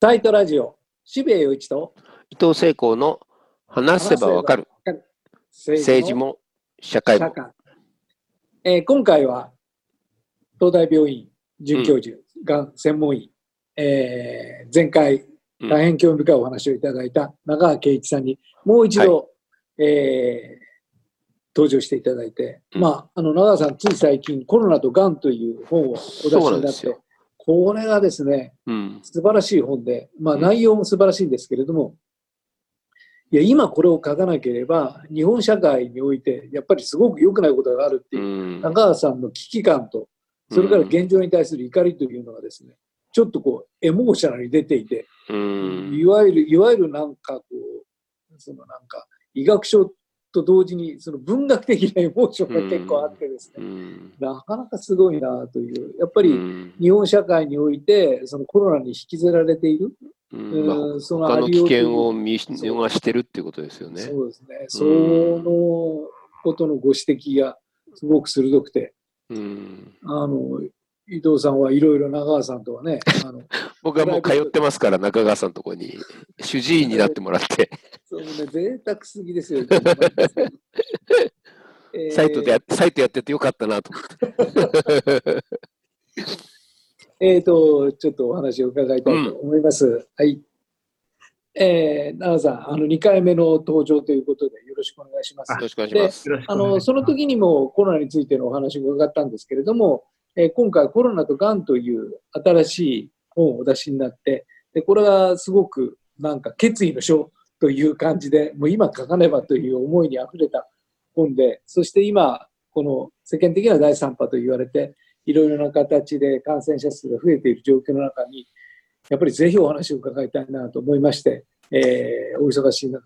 タイトラジオ、渋谷陽一と伊藤聖光の話せばわかる。政治も社会も。えー、今回は東大病院准教授、が、ん専門医、えー、前回大変興味深いお話をいただいた中川圭一さんにもう一度、はい、えー、登場していただいて、うん、まあ、あの長川さんつい最近コロナとがんという本をお出しになってこれがですね、うん、素晴らしい本で、まあ、内容も素晴らしいんですけれども、いや今これを書かなければ日本社会においてやっぱりすごく良くないことがあるっていう中川さんの危機感とそれから現状に対する怒りというのがですねちょっとこうエモーショナルに出ていていわゆるいわゆるなんかこうそのなんか医学書と同時にその文学的なエモーションが結構あってですね、なかなかすごいなという、やっぱり日本社会においてそのコロナに引きずられている、うん、その他の危険を見逃してるっていうことですよね。そうですね。そのことのご指摘がすごく鋭くて、うん、あの伊藤さんはいろいろ中川さんとはね、あの僕はもう通ってますから、中川さんのところに、主治医になってもらって。そうね、贅沢すぎですよ、サイトでやサイトやっててよかったなと思って。えっと、ちょっとお話を伺いたいと思います。うん、はい。えー、奈良さん、あの2回目の登場ということでよろしくお願いします。よろしくお願いします。あのその時にもコロナについてのお話を伺ったんですけれども、えー、今回コロナとがんという新しい本をお出しになって、でこれはすごくなんか決意の書という感じで、もう今書かねばという思いにあふれた本で、そして今、この世間的な第3波と言われて、いろいろな形で感染者数が増えている状況の中に、やっぱりぜひお話を伺いたいなと思いまして、えー、お忙しい中、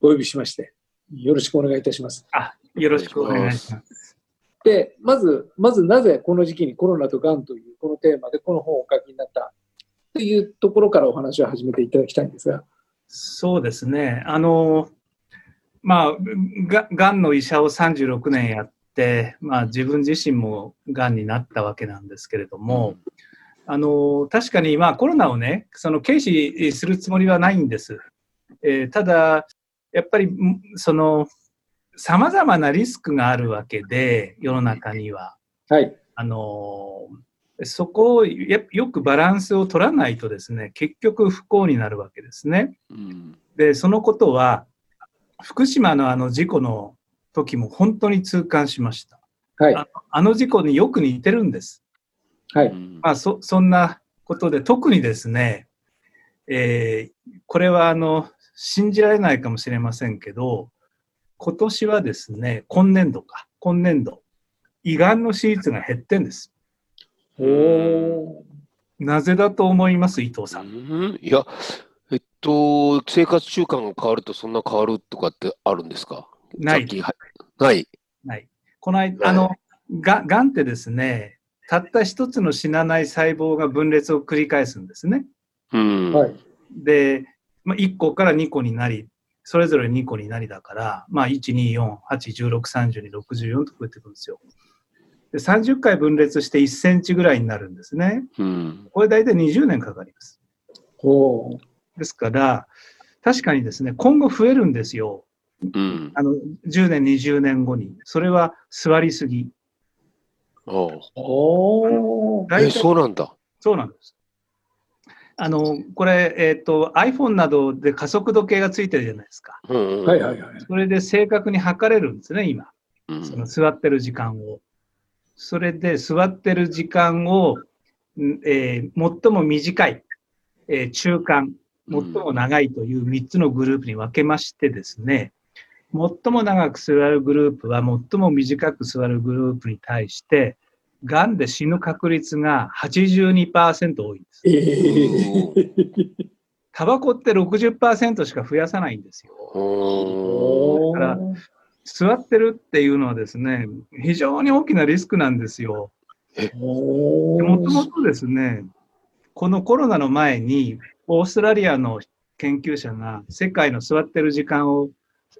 お呼びしまして、よろしくお願いいたします。あ、よろしくお願いします。で、まず、まずなぜこの時期にコロナとがんというこのテーマでこの本をお書きになったというところからお話を始めていただきたいんですが。そうですね。あの、まあ、ががんの医者を36年やって、まあ、自分自身もがんになったわけなんですけれども、あの確かに、まあ、コロナをねその軽視するつもりはないんです。えー、ただやっぱりそのさまざまなリスクがあるわけで世の中には。はい、あのそこをよくバランスを取らないとですね結局不幸になるわけですね。うん、でそのことは福島のあの事故の時も本当に痛感しました。はい、ああの事故によく似てるんです。はい。まあ、そ、そんなことで、特にですね、えー、これはあの、信じられないかもしれませんけど、今年はですね、今年度か、今年度、胃がんの手術が減ってんです。おなぜだと思います、伊藤さん。ん？いや、えっと、生活習慣が変わるとそんな変わるとかってあるんですか？ない。ない。ない。この間、あの、ががんってですね、たった一つの死なない細胞が分裂を繰り返すんですね。うん、で、まあ、1個から2個になり、それぞれ2個になりだから、まあ、1、2、4、8、16、32、64と増えていくんですよ。で30回分裂して1センチぐらいになるんですね。うん、これ大体20年かかります。ほですから、確かにですね、今後増えるんですよ。うん、あの10年、20年後に。それは座りすぎ。おえ、そうなんだ。そうなんです。あの、これ、えっ、ー、と、iPhone などで加速度計がついてるじゃないですか。はいはいはい。それで正確に測れるんですね、今。その座ってる時間を。それで座ってる時間を、えー、最も短い、えー、中間、最も長いという3つのグループに分けましてですね、最も長く座るグループは最も短く座るグループに対して、がんで死ぬ確率が82%多いんです。タバコって60%しか増やさないんですよ。だから、座ってるっていうのはですね、非常に大きなリスクなんですよ。もともとですね、このコロナの前に、オーストラリアの研究者が世界の座ってる時間を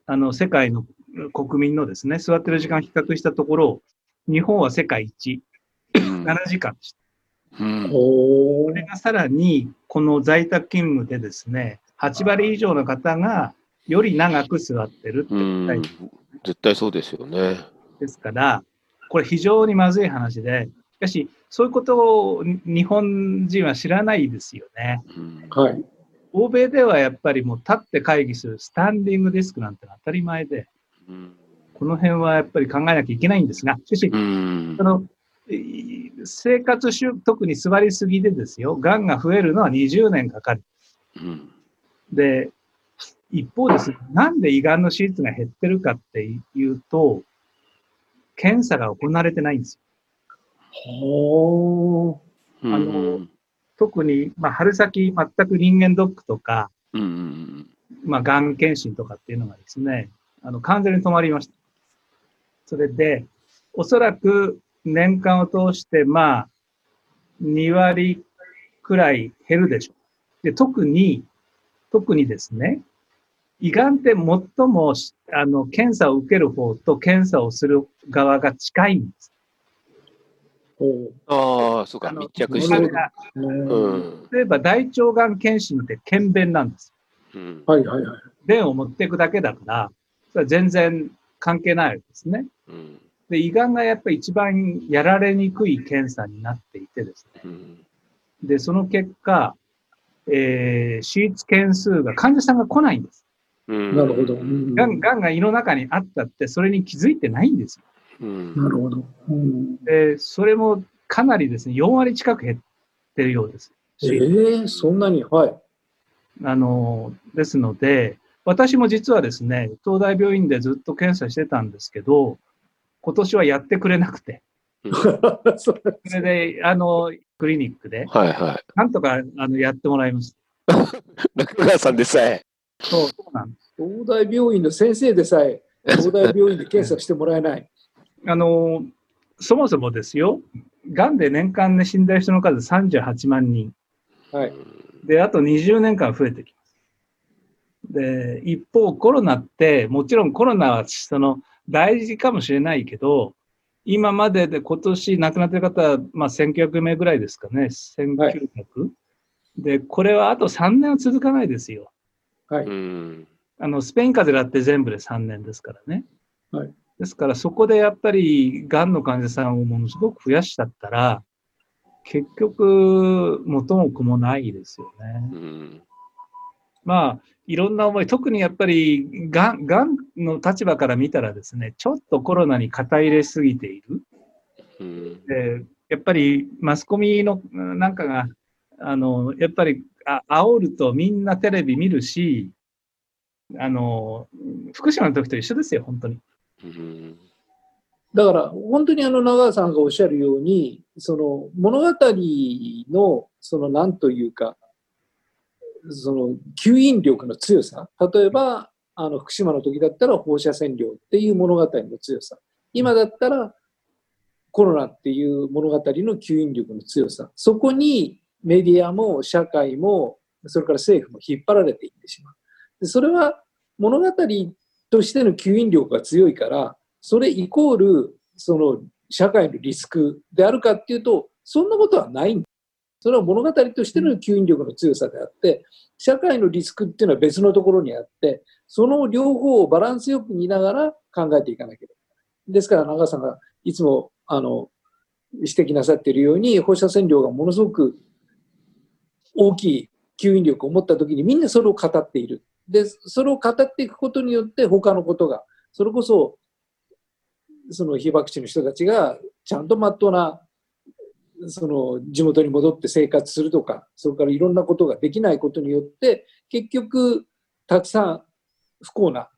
あの世界の国民のですね、座ってる時間を比較したところ、日本は世界一、7時間でした。うん。これがさらに、この在宅勤務でですね、8割以上の方がより長く座ってるってうんはい絶対そうですよね。ですから、これ非常にまずい話で、しかし、そういうことを日本人は知らないですよね。うんはい。欧米ではやっぱりもう立って会議するスタンディングデスクなんて当たり前で、うんこの辺はやっぱり考えなきゃいけないんですが、しかし、うんそのえー生活習、特に座りすぎでですよ、がんが増えるのは20年かかる。うんで、一方ですね、なんで胃がんの手術が減ってるかっていうと、検査が行われてないんですよ。ほうんあの特に、まあ、春先、全く人間ドックとか、うんまあ、がん検診とかっていうのがですね、あの、完全に止まりました。それで、おそらく年間を通して、まあ、2割くらい減るでしょう。で、特に、特にですね、胃がんって最も、あの、検査を受ける方と検査をする側が近いんです。ああ、そうか、密着してる。例えば大腸がん検診って検便なんです。うんはいはいはい。便を持っていくだけだから、それは全然関係ないですね。うんで、胃がんがやっぱり一番やられにくい検査になっていてですね。うんで、その結果、えー、手術件数が患者さんが来ないんです。うんなるほど。うんがん、がんが胃の中にあったって、それに気づいてないんですよ。うんなるほど。うんで、それもかなりですね、4割近く減ってるようです。ええそんなに？はい。あの、ですので、私も実はですね、東大病院でずっと検査してたんですけど、今年はやってくれなくて、それで、あの、クリニックで、はいはい。なんとかあのやってもらいました。中川さんでさえ。そう、そうなんです。東大病院の先生でさえ、東大病院で検査してもらえない。あの、そもそもですよ、がんで年間で死んだ人の数38万人。はい。で、あと20年間増えてきます。で、一方、コロナって、もちろんコロナはその大事かもしれないけど、今までで今年亡くなってる方は、まあ、1900名ぐらいですかね。1900、で、これはあと3年は続かないですよ。はい。うんあの、スペイン風邪だって全部で3年ですからね。はいですから、そこでやっぱり、がんの患者さんをものすごく増やしちゃったら、結局、元も子もないですよね。うんまあ、いろんな思い、特にやっぱり、がん、がんの立場から見たらですね、ちょっとコロナに肩入れすぎている。うんで、やっぱりマスコミのうんなんかが、あの、やっぱり、あ煽るとみんなテレビ見るし、あの、福島の時と一緒ですよ、本当に。うんだから、本当にあの長川さんがおっしゃるように、その物語の、そのなんというか、その吸引力の強さ。例えば、あの福島の時だったら放射線量っていう物語の強さ。今だったらコロナっていう物語の吸引力の強さ。そこにメディアも社会も、それから政府も引っ張られていってしまう。でそれは物語としての吸引力が強いから、それイコール、その社会のリスクであるかっていうと、そんなことはないんそれは物語としての吸引力の強さであって、社会のリスクっていうのは別のところにあって、その両方をバランスよく見ながら考えていかなければいけない。ですから、長川さんがいつもあの指摘なさっているように、放射線量がものすごく大きい吸引力を持ったときに、みんなそれを語っている。で、それを語っていくことによって、他のことが、それこそ、その被爆地の人たちがちゃんとまっとうなその地元に戻って生活するとか、それからいろんなことができないことによって、結局、たくさん不幸な、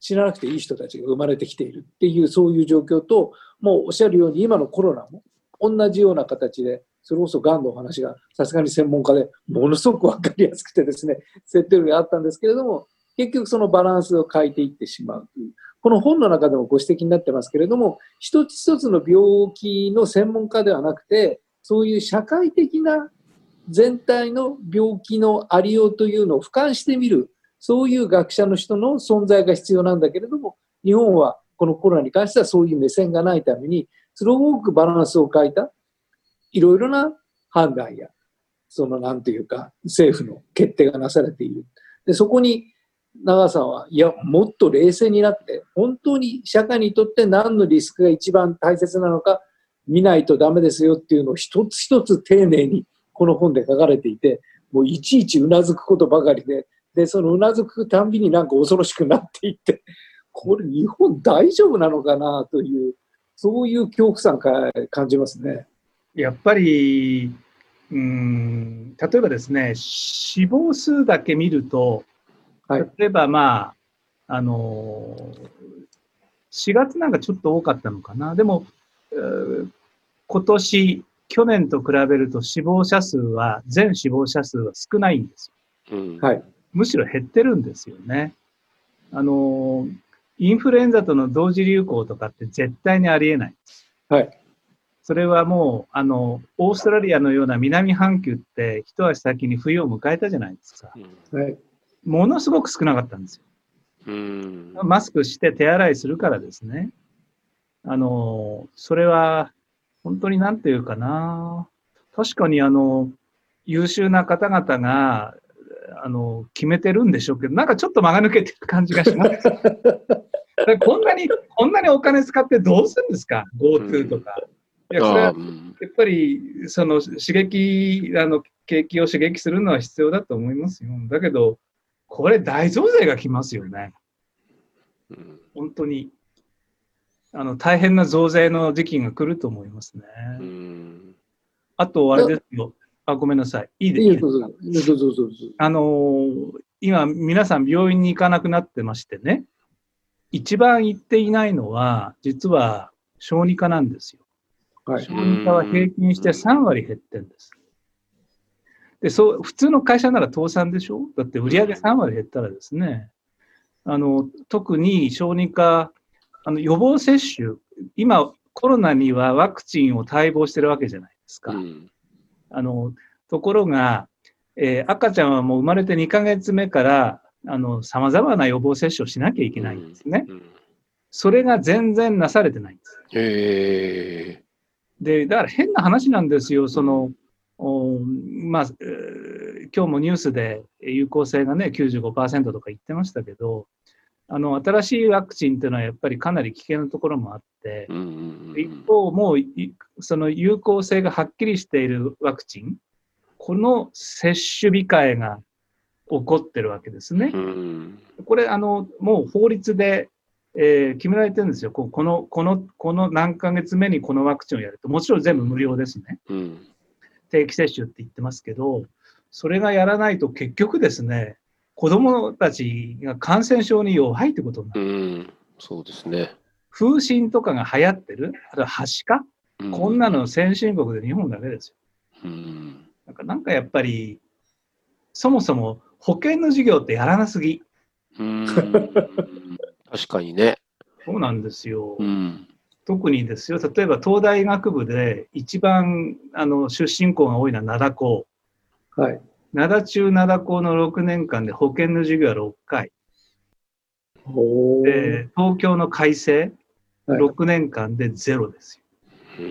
死ななくていい人たちが生まれてきているっていう、そういう状況と、もうおっしゃるように、今のコロナも同じような形で、それこそがんのお話がさすがに専門家でものすごく分かりやすくてですね、設定があったんですけれども、結局そのバランスを変えていってしまうという。この本の中でもご指摘になってますけれども、一つ一つの病気の専門家ではなくて、そういう社会的な全体の病気のありようというのを俯瞰してみる、そういう学者の人の存在が必要なんだけれども、日本はこのコロナに関してはそういう目線がないために、すごくバランスを変えた、いろいろな判断や、そのなんていうか、政府の決定がなされている。で、そこに長さんは、いや、もっと冷静になって、本当に社会にとって何のリスクが一番大切なのか見ないとダメですよっていうのを一つ一つ丁寧にこの本で書かれていて、もういちいちうなずくことばかりで、で、そのうなずくたんびになんか恐ろしくなっていって、これ日本大丈夫なのかなという、そういう恐怖さか感じますね。やっぱり、うん、例えばですね、死亡数だけ見ると、例えばまあ、あの4月なんかちょっと多かったのかな。でも、今年、去年と比べると死亡者数は、全死亡者数は少ないんですよ。うん、はい。むしろ減ってるんですよね。あの、インフルエンザとの同時流行とかって絶対にありえない。はい。それはもう、あの、オーストラリアのような南半球って一足先に冬を迎えたじゃないですか。はい。ものすごく少なかったんですよ。うんマスクして手洗いするからですね。あの、それは、本当になんていうかな。確かにあの、優秀な方々が、あの、決めてるんでしょうけど、なんかちょっと間が抜けてる感じがします。こんなに、こんなにお金使ってどうするんですか ?GoTo とか。いや、それは、やっぱり、その刺激、あの、景気を刺激するのは必要だと思いますよ。だけど、これ大増税が来ますよね。本当に。あの、大変な増税の時期が来ると思いますね。あと、あれですよ。あ、ごめんなさい。いいですかあの今、皆さん病院に行かなくなってましてね。一番行っていないのは、実は小児科なんですよ。はい、小児科は平均して3割減ってんです。で、そう、普通の会社なら倒産でしょ？だって売上3割減ったらですね、あの、特に小児科、あの、予防接種、今、コロナにはワクチンを待望してるわけじゃないですか。うん、あの、ところが、えー、赤ちゃんはもう生まれて2ヶ月目から、あの、様々な予防接種をしなきゃいけないんですね。うんうん、それが全然なされてないんです。へで、だから変な話なんですよ。その、まあ、今日もニュースで有効性がね、95%とか言ってましたけど、あの、新しいワクチンっていうのはやっぱりかなり危険なところもあって、一方、もう、その有効性がはっきりしているワクチン、この接種控えが起こってるわけですね。これ、あの、もう法律で、えー、決められてるんですよ。この、この、この何ヶ月目にこのワクチンをやると。もちろん全部無料ですね。うん定期接種って言ってますけど、それがやらないと結局ですね、子供たちが感染症に弱いってことになる。うん、そうですね。風疹とかが流行ってる、あとははしか、うん、こんなの先進国で日本だけですよ。うん、なんかなんかやっぱり、そもそも保険の授業ってやらなすぎ。うん確かにね。そうなんですよ。うん、特にですよ、例えば東大学部で一番あの出身校が多いのは灘校。はい。灘中灘校の6年間で保険の授業は6回。で東京の改正、はい、6年間でゼロですよ。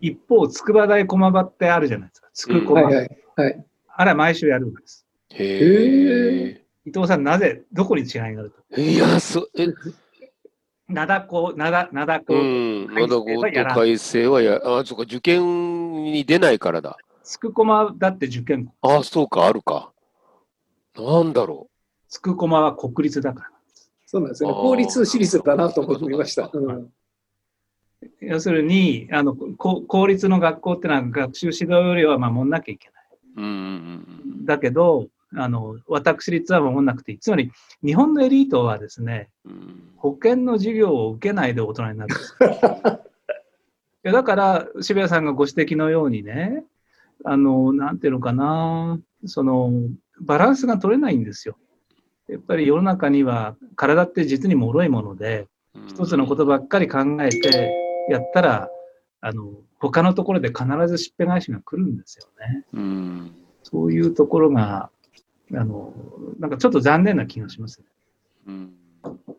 一方、筑波大駒場ってあるじゃないですか。筑駒、うん、はい、はい、あれは毎週やるんです。へえ。伊藤さん、なぜ、どこに違いがあると？いや、そ、え、灘子、灘、灘子。うん、灘子と改正はや、あ、そうか、受験に出ないからだ。つくこまだって受験。あ、そうか、あるか。なんだろう。つくこまは国立だから。そうなんですね。公立私立だなと思いました。要するにあの公立の学校ってのは学習指導よりは守んなきゃいけない。うん、だけど、あの、私立は守んなくていい。つまり、日本のエリートはですね、うん、保険の授業を受けないで大人になるんです。いやだから、渋谷さんがご指摘のようにね、あの、なんていうのかな、その、バランスが取れないんですよ。やっぱり世の中には体って実に脆いもので、一つのことばっかり考えてやったら、あの、他のところで必ずしっぺ返しが来るんですよね。うん、そういうところが、あの、なんかちょっと残念な気がします、ね。うん、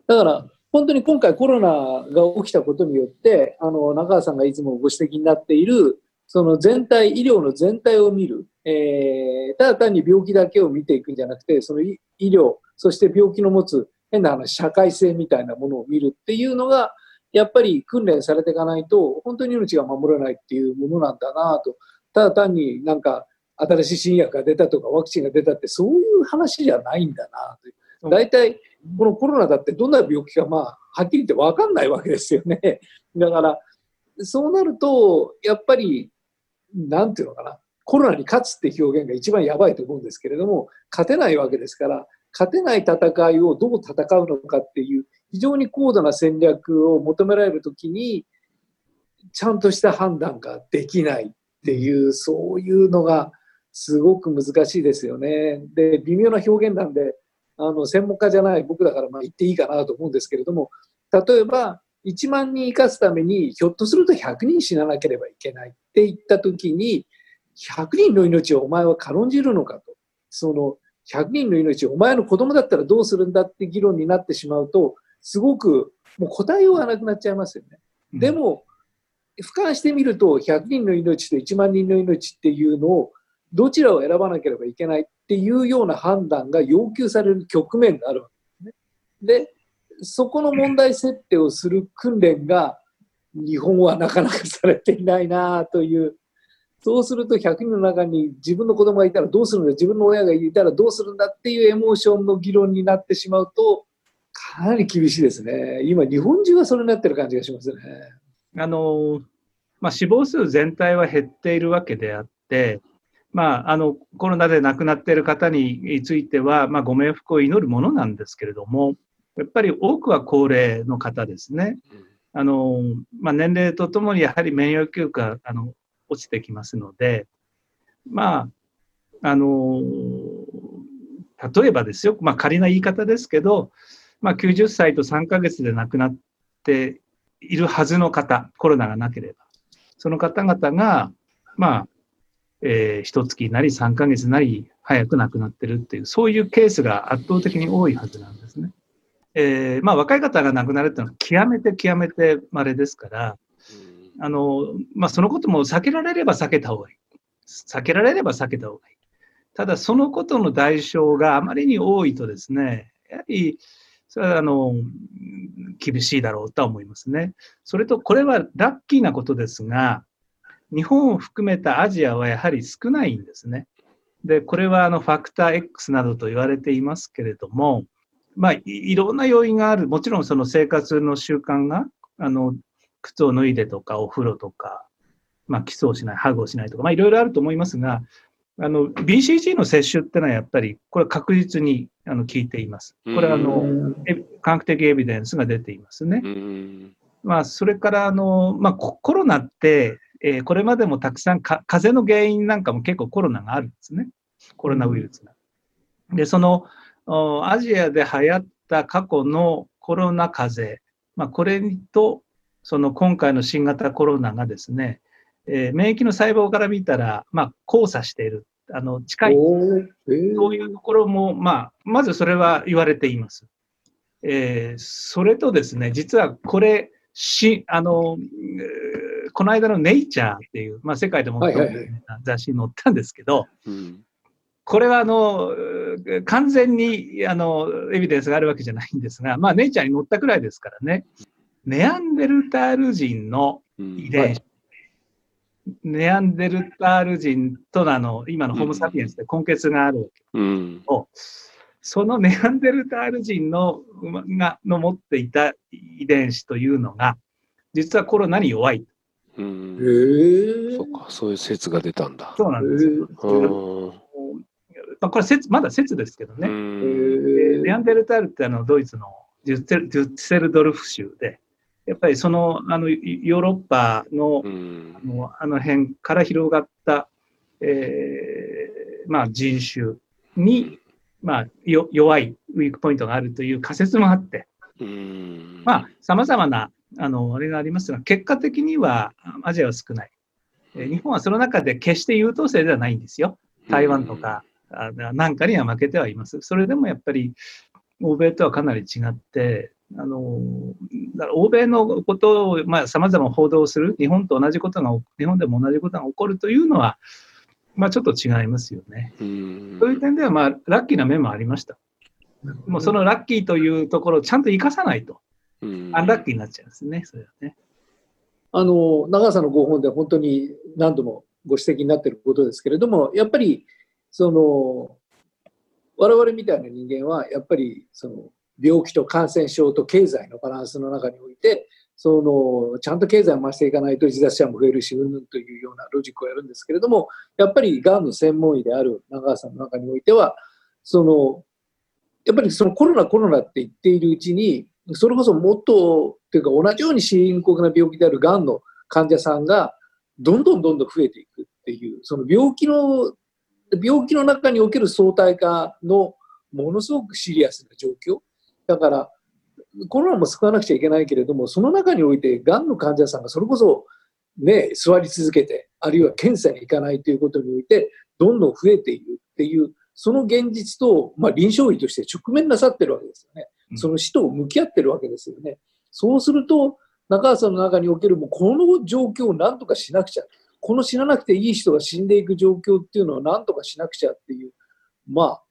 だから、本当に今回コロナが起きたことによって、あの、中川さんがいつもご指摘になっている、その全体、医療の全体を見る、えー、ただ単に病気だけを見ていくんじゃなくて、その医療、そして病気の持つ変な話、社会性みたいなものを見るっていうのが、やっぱり訓練されていかないと、本当に命が守れないっていうものなんだなと。ただ単になんか、新しい新薬が出たとかワクチンが出たってそういう話じゃないんだなと。大体このコロナだってどんな病気かまあはっきり言って分かんないわけですよね。だからそうなるとやっぱりなんていうのかなコロナに勝つって表現が一番やばいと思うんですけれども勝てないわけですから勝てない戦いをどう戦うのかっていう非常に高度な戦略を求められるときにちゃんとした判断ができないっていうそういうのがすごく難しいですよね。で、微妙な表現なんで、あの専門家じゃない僕だからまあ言っていいかなと思うんですけれども、例えば1万人生かすためにひょっとすると100人死ななければいけないって言った時に、100人の命をお前は軽んじるのかと。その100人の命をお前の子供だったらどうするんだって議論になってしまうと、すごくもう答えようがなくなっちゃいますよね。でも、俯瞰してみると100人の命と1万人の命っていうのをどちらを選ばなければいけないっていうような判断が要求される局面があるわけですね。で、そこの問題設定をする訓練が日本はなかなかされていないなという。そうすると100人の中に自分の子供がいたらどうするんだ自分の親がいたらどうするんだっていうエモーションの議論になってしまうとかなり厳しいですね。今日本中がそれになってる感じがしますね。あの、まあ、死亡数全体は減っているわけであって、まあ、あのコロナで亡くなっている方については、まあ、ご冥福を祈るものなんですけれども、やっぱり多くは高齢の方ですね。あのまあ、年齢とともにやはり免疫力があの落ちてきますので、まあ、あの例えばですよ、まあ、仮な言い方ですけど、まあ、90歳と3ヶ月で亡くなっているはずの方、コロナがなければ、その方々が、まあ、えー、一月なり3ヶ月なり早く亡くなってるっていう、そういうケースが圧倒的に多いはずなんですね。えー、まあ若い方が亡くなるっていうのは極めて極めて稀ですから、あの、まあそのことも避けられれば避けた方がいい。避けられれば避けた方がいい。ただそのことの代償があまりに多いとですね、やはり、それはあの、厳しいだろうとは思いますね。それと、これはラッキーなことですが、日本を含めたアジアはやはり少ないんですね。で、これはあのファクター X などと言われていますけれども、まあ、いろんな要因がある。もちろんその生活の習慣が、あの、靴を脱いでとか、お風呂とか、まあ、基礎をしない、ハグをしないとか、まあ、いろいろあると思いますが、あの、BCG の接種ってのはやっぱり、これ確実にあの効いています。これはあの、科学的エビデンスが出ていますね。まあ、それからあの、まあ、コロナって、えー、これまでもたくさんか、風邪の原因なんかも結構コロナがあるんですね。コロナウイルスが。で、その、アジアで流行った過去のコロナ風邪、まあ、これと、その今回の新型コロナがですね、えー、免疫の細胞から見たら、まあ、交差している。あの、近い。えー、そういうところも、まあ、まずそれは言われています。えー、それとですね、実はこれ、し、あの、この間のネイチャーっていう、まあ、世界でも雑誌に載ったんですけど、これはあの完全にあのエビデンスがあるわけじゃないんですが、まあ、ネイチャーに載ったくらいですからね、ネアンデルタール人の遺伝子、うんはい、ネアンデルタール人とのあの今のホモ・サピエンスで根血があるわけ。うん、そのネアンデルタール人のがの持っていた遺伝子というのが、実はコロナに弱い。うん。へえ。そっか、そういう説が出たんだ。そうなんですよ。まあ、これ説、まだ説ですけどね。レアンデルタールってあのドイツのデュッセルドルフ州で、やっぱりそのあのヨーロッパのあのあの辺から広がった、えーまあ、人種に、まあ、よ弱いウィークポイントがあるという仮説もあって、まあ、様々なあの、あれがありますが、結果的にはアジアは少ない。日本はその中で決して優等生ではないんですよ。台湾とかなんかには負けてはいます。それでもやっぱり欧米とはかなり違って、あの、欧米のことを、まあ、様々報道する、日本と同じことが、日本でも同じことが起こるというのは、まあ、ちょっと違いますよね。そういう点では、まあ、ラッキーな面もありました。もうそのラッキーというところをちゃんと生かさないと、アンラッキーになっちゃうんですね、それはね。あの、長さのご本で本当に何度もご指摘になっていることですけれども、やっぱり、その、我々みたいな人間は、やっぱり、その、病気と感染症と経済のバランスの中において、その、ちゃんと経済を回していかないと自殺者も増えるし、うんぬんというようなロジックをやるんですけれども、やっぱりがんの専門医である長川さんの中においては、その、やっぱりそのコロナコロナって言っているうちに、それこそもっと、というか同じように深刻な病気であるがんの患者さんが、どんどんどんどん増えていくっていう、その病気の、病気の中における相対化のものすごくシリアスな状況。だから、コロナも救わなくちゃいけないけれども、その中において、がんの患者さんがそれこそ、ね、座り続けて、あるいは検査に行かないということにおいて、どんどん増えているっていう、その現実と、まあ、臨床医として直面なさってるわけですよね。その死と向き合ってるわけですよね。そうすると、中川さんの中におけるもうこの状況を何とかしなくちゃ。この死ななくていい人が死んでいく状況っていうのを何とかしなくちゃっていう、まあ、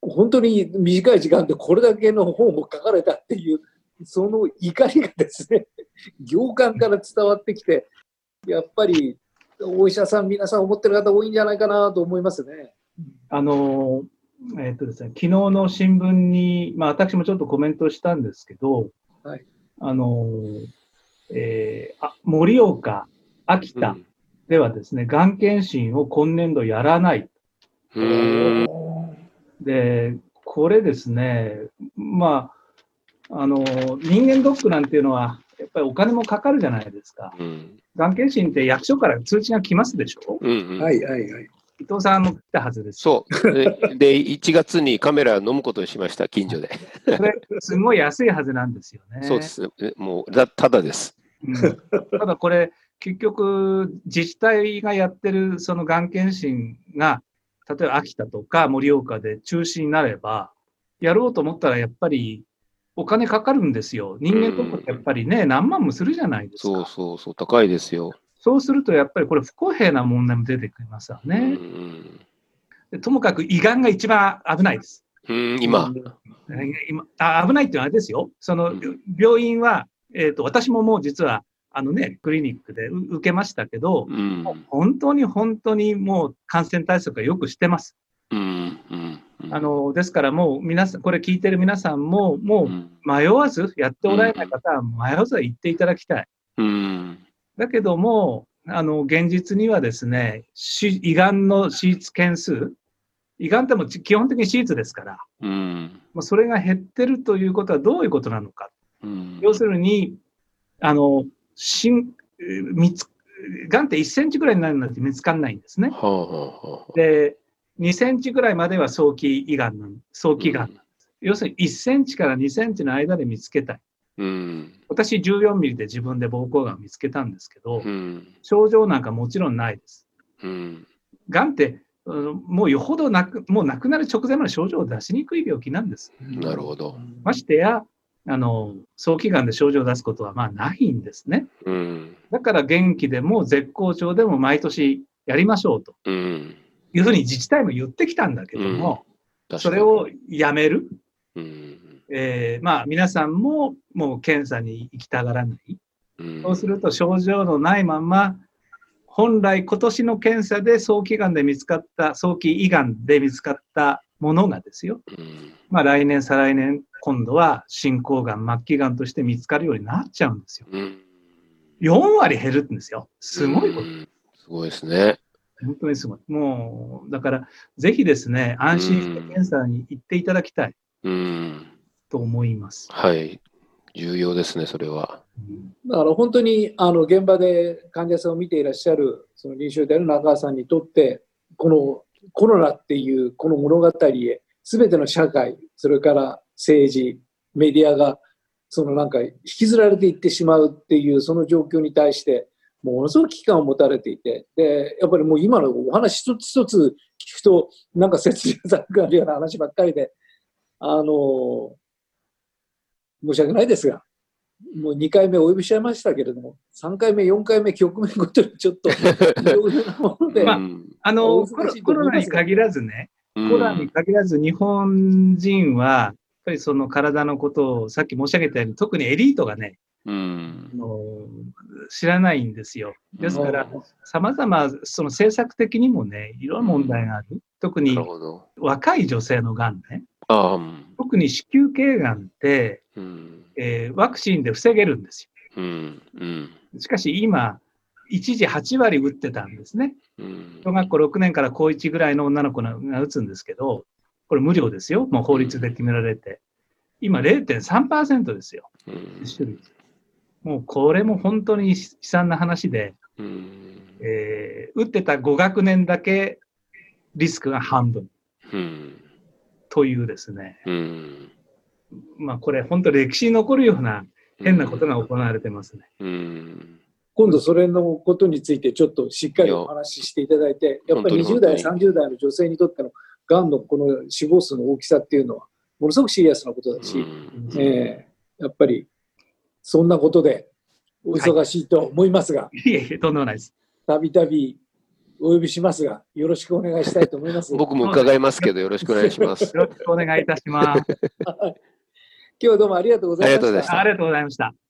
本当に短い時間でこれだけの本を書かれたっていう、その怒りがですね、行間から伝わってきて、やっぱりお医者さん、皆さん思ってる方多いんじゃないかなと思いますね。あの、えっとですね、昨日の新聞に、まあ私もちょっとコメントしたんですけど、はい、あの、えー、あ盛岡、秋田ではですね、が、うん検診を今年度やらない。で、これですね、まあ、あの、人間ドックなんていうのは、やっぱりお金もかかるじゃないですか。が、ん検診って役所から通知が来ますでしょ、うんうん、はいはいはい。伊藤さんも来たはずです。そう。で、1月にカメラ飲むことにしました、近所で。これ、すごい安いはずなんですよね。そうです。もう、ただです。うん、ただこれ、結局、自治体がやってるそのがん検診が、例えば秋田とか盛岡で中止になれば、やろうと思ったらやっぱりお金かかるんですよ。人間とかってやっぱりね、何万もするじゃないですか。そうそうそう、高いですよ。そうするとやっぱりこれ不公平な問題も出てきますよね。でともかく胃がんが一番危ないです。うん今今あ危ないっていうのはあれですよ。その病院は、えーと、私ももう実はあのね、クリニックで受けましたけど、うん、本当に本当にもう感染対策はよくしてます。うんうん、あのですからもう皆さん、これ聞いてる皆さんも、もう迷わず、やっておられない方は迷わず言っていただきたい。うんだけども、あの、現実にはですね、胃がんの手術件数、胃がんっても基本的に手術ですから、うん、それが減ってるということはどういうことなのか。うん、要するに、あの、しん、見つ、がんって1センチぐらいになるのって見つかんないんですね。はあはあ、で、2センチぐらいまでは早期胃がんなん、早期がんなんです。うん、要するに1センチから2センチの間で見つけたい。うん、私14ミリで自分で膀胱がんを見つけたんですけど、うん、症状なんかもちろんないです。うん、がんって、もうよほどなく、もう亡くなる直前まで症状を出しにくい病気なんです。なるほど。ましてや、あの、早期がんで症状を出すことはまあないんですね。うん、だから元気でも絶好調でも毎年やりましょうと。うん、いうふうに自治体も言ってきたんだけども、それをやめる。うんえー、まあ皆さんももう検査に行きたがらない。そうすると症状のないまま、本来今年の検査で早期がんで見つかった、早期胃がんで見つかったものがですよ。まあ来年、再来年、今度は進行がん、末期がんとして見つかるようになっちゃうんですよ。4割減るんですよ。すごいこと。すごいですね。本当にすごい。もう、だから、ぜひですね、安心して検査に行っていただきたい。うんと思います。はい。重要ですね、それは。だから本当にあの現場で患者さんを見ていらっしゃるその臨床である中川さんにとってこのコロナっていうこの物語へ全ての社会それから政治メディアがそのなんか引きずられていってしまうっていうその状況に対してものすごく危機感を持たれていてでやっぱりもう今のお話一つ一つ聞くとなんか切実さがあるような話ばっかりであの申し訳ないですが、もう2回目お呼びしちゃいましたけれども、3回目、4回目、局面ごとにちょっと いろいろなもので、まああのおコロナに限らずね、うんコロナに限らず日本人は、やっぱりその体のことをさっき申し上げたように、特にエリートがね、うんあの知らないんですよ。ですから、うん様々、その政策的にもね、いろんな問題がある。特に。若い女性のがんね。特に子宮頸がんって、うん。えーワクチンで防げるんですうん。うん。よ。しかし今、一時8割打ってたんですね。うん小学校6年から高1ぐらいの女の子が打つんですけど、これ無料ですよ。もう法律で決められて。今0.3%ですよ。もうこれも本当に悲惨な話で、うんえー打ってた5学年だけリスクが半分うんというですね、うん。まあこれ本当歴史に残るような変なことが行われてますね。うん。今度それのことについてちょっとしっかりお話ししていただいて、やっぱり20代、本30代の女性にとってのがんのこの死亡数の大きさっていうのは、ものすごくシリアスなことだし、うん。えーやっぱりそんなことでお忙しいと思いますが、いえいえ、とんでもないです。たびたびお呼びしますが、よろしくお願いしたいと思います。僕も伺いますけど、よろしくお願いします。よろしくお願いいたします。今日はどうもありがとうございましたありがとうございまし。たありがとうございました。